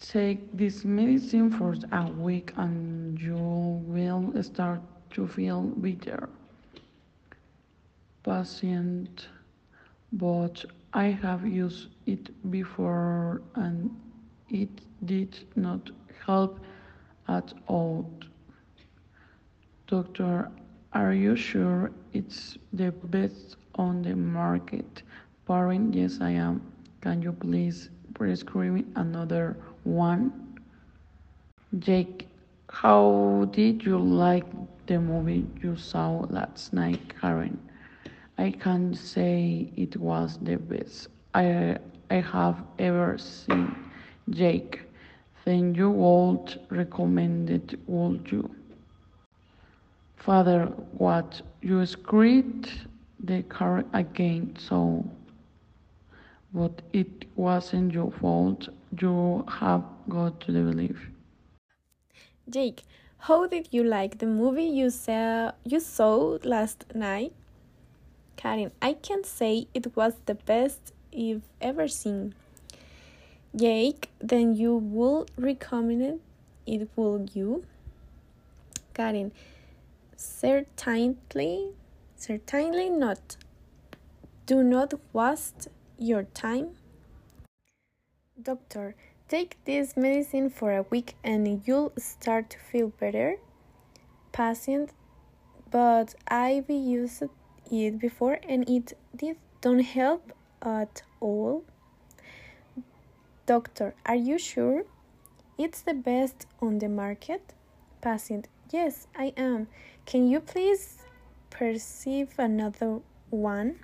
Take this medicine for a week and you will start to feel better. Patient, but I have used it before and it did not help at all. Doctor, are you sure it's the best on the market? Parent, yes, I am. Can you please prescribe another one? Jake, how did you like the movie you saw last night, Karen? I can't say it was the best I, I have ever seen. Jake, then you would recommend it, would you? Father, what? You screwed the car again, so. But it wasn't your fault. You have got to believe. Jake, how did you like the movie you saw you saw last night? Karen, I can say it was the best you've ever seen. Jake, then you will recommend it, will you? Karen, certainly, certainly not. Do not waste your time. Doctor, take this medicine for a week and you'll start to feel better. Patient, but I've used it before and it did don't help at all. Doctor, are you sure? It's the best on the market? Patient, yes, I am. Can you please perceive another one?